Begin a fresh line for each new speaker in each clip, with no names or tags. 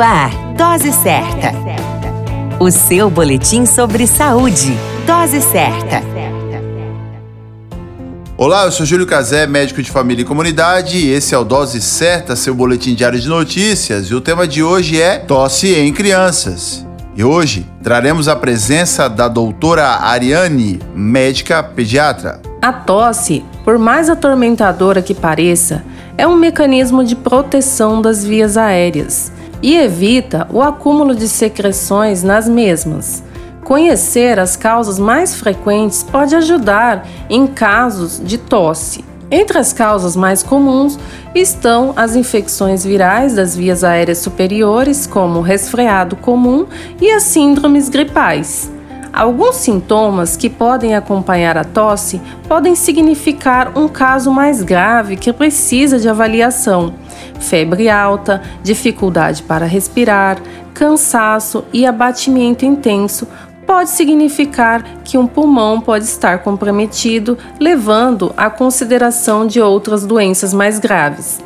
No ar, Dose Certa. O seu boletim sobre saúde. Dose Certa.
Olá, eu sou Júlio Cazé, médico de família e comunidade, e esse é o Dose Certa, seu boletim diário de notícias, e o tema de hoje é tosse em crianças. E hoje traremos a presença da doutora Ariane, médica pediatra.
A tosse, por mais atormentadora que pareça, é um mecanismo de proteção das vias aéreas e evita o acúmulo de secreções nas mesmas. Conhecer as causas mais frequentes pode ajudar em casos de tosse. Entre as causas mais comuns estão as infecções virais das vias aéreas superiores, como o resfriado comum, e as síndromes gripais. Alguns sintomas que podem acompanhar a tosse podem significar um caso mais grave que precisa de avaliação. Febre alta, dificuldade para respirar, cansaço e abatimento intenso pode significar que um pulmão pode estar comprometido, levando à consideração de outras doenças mais graves.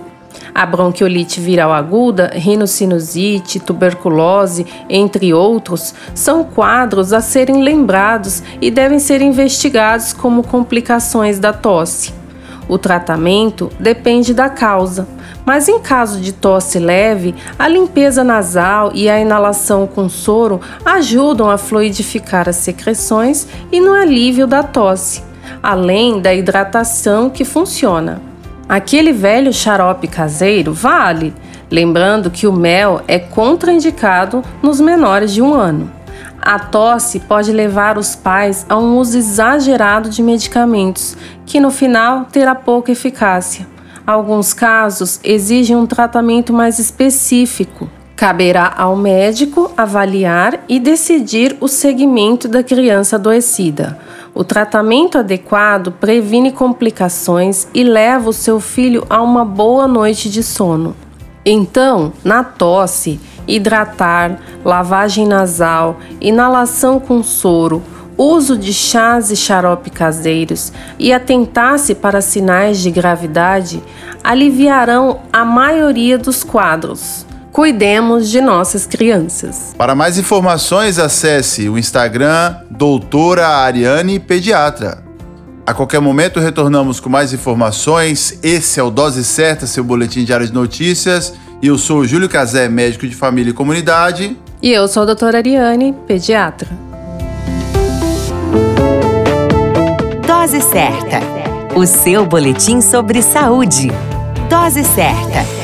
A bronquiolite viral aguda, rinocinusite, tuberculose, entre outros, são quadros a serem lembrados e devem ser investigados como complicações da tosse. O tratamento depende da causa, mas em caso de tosse leve, a limpeza nasal e a inalação com soro ajudam a fluidificar as secreções e no alívio da tosse, além da hidratação que funciona. Aquele velho xarope caseiro vale, lembrando que o mel é contraindicado nos menores de um ano. A tosse pode levar os pais a um uso exagerado de medicamentos, que no final terá pouca eficácia. Alguns casos exigem um tratamento mais específico. Caberá ao médico avaliar e decidir o segmento da criança adoecida. O tratamento adequado previne complicações e leva o seu filho a uma boa noite de sono. Então, na tosse, hidratar, lavagem nasal, inalação com soro, uso de chás e xarope caseiros e atentar-se para sinais de gravidade aliviarão a maioria dos quadros. Cuidemos de nossas crianças.
Para mais informações, acesse o Instagram Doutora Ariane Pediatra. A qualquer momento retornamos com mais informações. Esse é o Dose Certa, seu boletim diário de notícias. E eu sou o Júlio Cazé, médico de família e comunidade.
E eu sou a doutora Ariane, pediatra.
Dose Certa, o seu boletim sobre saúde. Dose Certa.